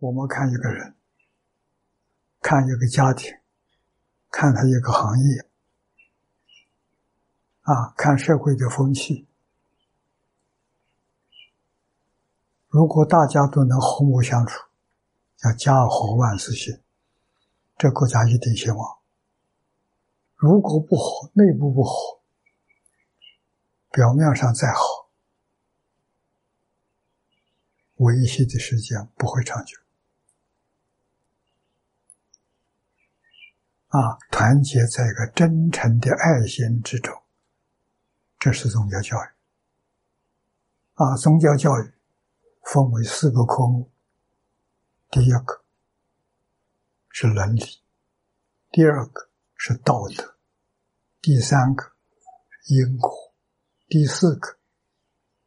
我们看一个人，看一个家庭，看他一个行业，啊，看社会的风气。如果大家都能和睦相处，叫家和万事兴，这国家一定兴旺。如果不和，内部不和，表面上再好，维系的时间不会长久。啊，团结在一个真诚的爱心之中，这是宗教教育。啊，宗教教育。分为四个科目，第一个是伦理，第二个是道德，第三个因果，第四个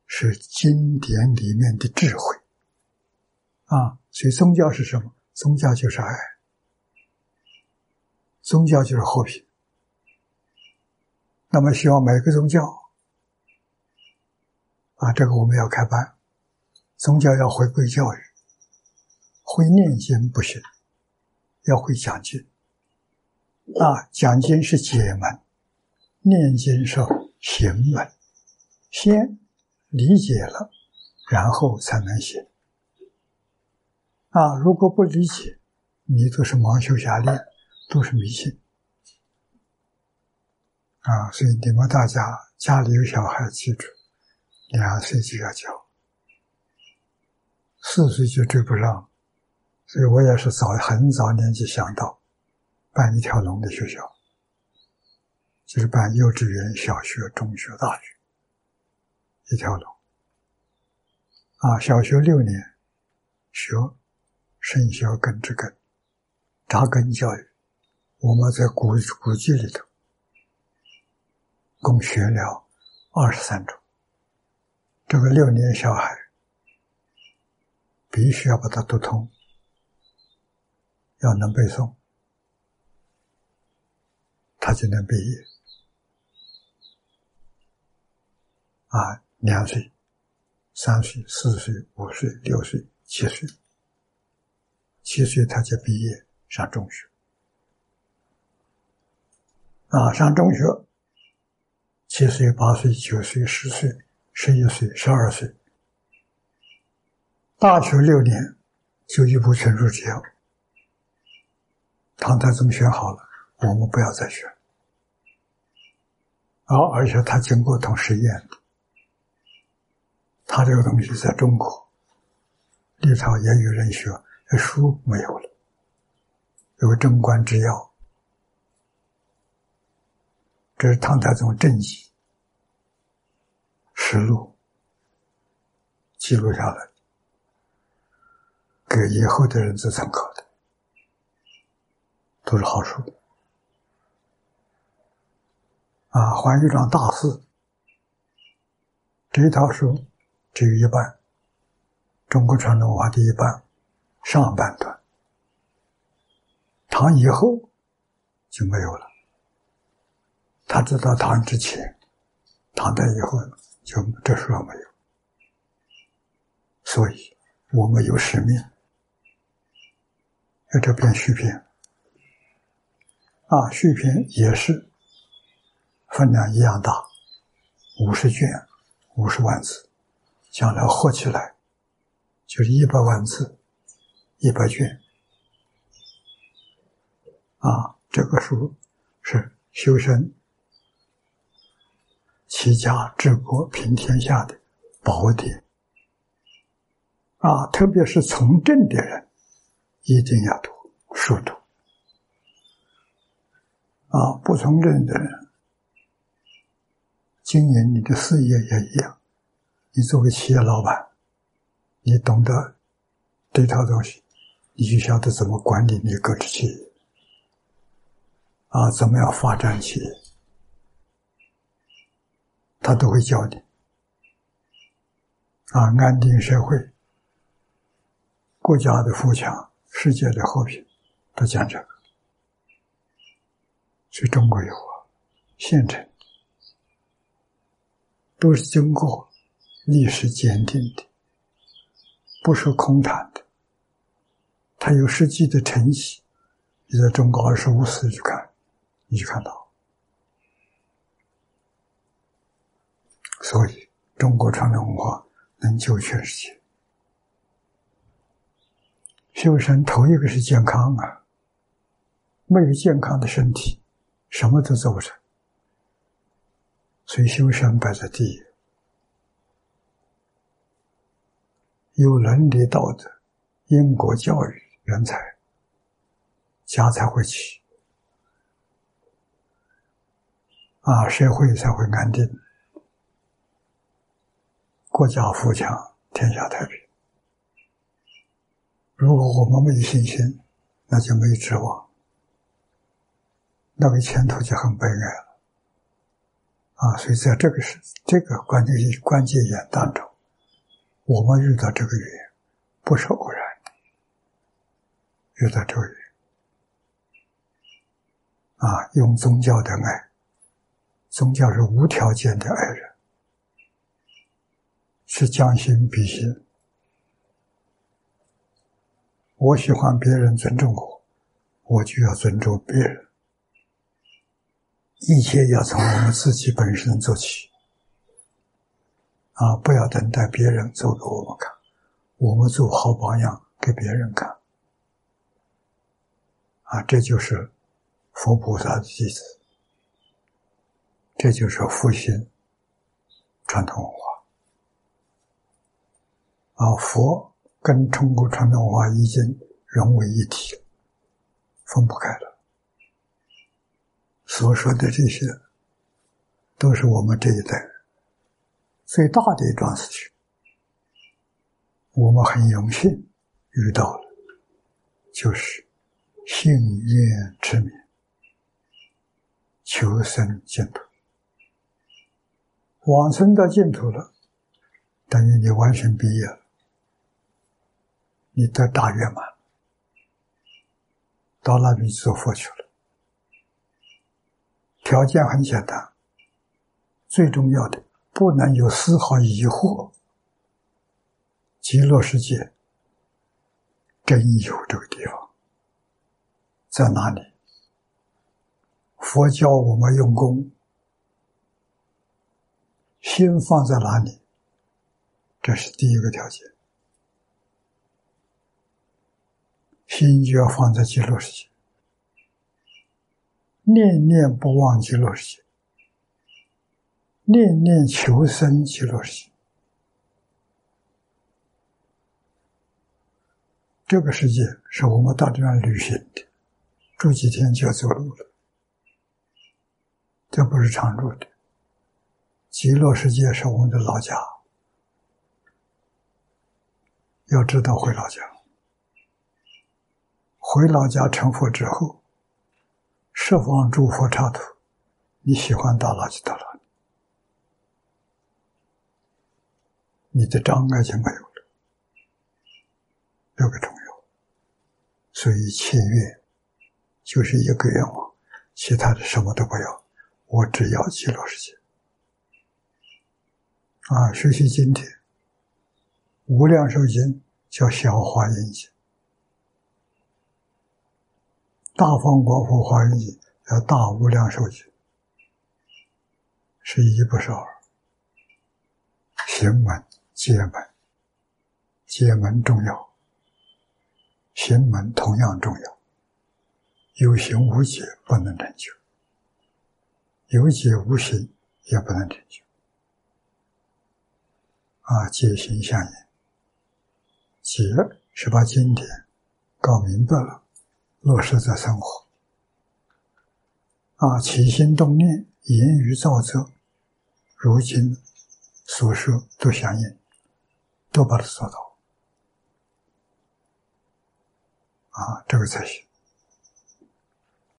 是经典里面的智慧。啊，所以宗教是什么？宗教就是爱，宗教就是和平。那么，希望每个宗教，啊，这个我们要开班。宗教要回归教育，会念经不行，要会讲经。啊，讲经是解门，念经是行门。先理解了，然后才能行。啊，如果不理解，你都是盲修瞎练，都是迷信。啊，所以你们大家家里有小孩，记住，两岁就要教。四岁就追不上，所以我也是早很早年纪想到办一条龙的学校，就是办幼稚园、小学、中学、大学一条龙。啊，小学六年学身教根之根，扎根教育。我们在古古籍里头共学了二十三种，这个六年小孩。必须要把它读通，要能背诵，他就能毕业。啊，两岁、三岁、四岁、五岁、六岁、七岁，七岁他就毕业上中学。啊，上中学，七岁、八岁、九岁、十岁、十一岁、十二岁。大学六年就一部全书只要，唐太宗选好了，我们不要再选。而而且他经过同实验，他这个东西在中国，历朝也有人学，这书没有了，有个《贞观之要》，这是唐太宗政绩实录记录下来。给以后的人做参考的，都是好书。啊，黄玉章大师这一套书只有一半，中国传统文化的一半上半段，唐以后就没有了。他知道唐之前，唐代以后就这书上没有，所以我们有使命。在这篇续篇啊，续篇也是分量一样大，五十卷，五十万字，将来合起来就是一百万字，一百卷啊。这个书是修身、齐家、治国、平天下的宝典啊，特别是从政的人。一定要读，熟读啊！不从政的人，经营你的事业也一样。你作为企业老板，你懂得这套东西，你就晓得怎么管理你个体企业啊，怎么样发展企业，他都会教你啊，安定社会，国家的富强。世界的和平，都讲这个，所以中国有啊，现成都是经过历史鉴定的，不是空谈的，它有实际的承袭。你在中国二十五史去看，你就看到。所以，中国传统文化能救全世界。修身头一个是健康啊，没有健康的身体，什么都做不成。所以修身摆在第一，有伦理道德、因果教育人才，家才会起，啊，社会才会安定，国家富强，天下太平。如果我们没有信心，那就没有指望，那个前途就很悲哀了。啊，所以在这个是这个关键关键眼当中，我们遇到这个缘，不是偶然的，遇到这个缘。啊，用宗教的爱，宗教是无条件的爱人，是将心比心。我喜欢别人尊重我，我就要尊重别人。一切要从我们自己本身做起，啊，不要等待别人做给我们看，我们做好榜样给别人看，啊，这就是佛菩萨的弟子，这就是复兴传统文化，啊，佛。跟中国传统文化已经融为一体，分不开了。所说的这些，都是我们这一代最大的一桩事情。我们很荣幸遇到了，就是信愿之名，求生净土。往生到净土了，等于你完全毕业了。你得大圆满，到那边做佛去了。条件很简单，最重要的不能有丝毫疑惑。极乐世界真有这个地方，在哪里？佛教我们用功，心放在哪里？这是第一个条件。心就要放在极乐世界，念念不忘极乐世界，念念求生极乐世界。这个世界是我们到这边旅行的，住几天就要走路了，这不是常住的。极乐世界是我们的老家，要知道回老家。回老家成佛之后，十方诸佛刹土，你喜欢到哪就到哪，你的障碍就没有了，这个重要。所以切愿就是一个愿望，其他的什么都不要，我只要极乐世界。啊，学习经典，无量寿经叫小华严经。大方广佛华严经叫大无量寿经，是一不是二。行门、解门，解门重要，行门同样重要。有行无解不能成就，有解无行也不能成就。啊，解行相应，解是把经典搞明白了。落实在生活，啊，起心动念、言语造作，如今所说都相应，都把它做到，啊，这个才行。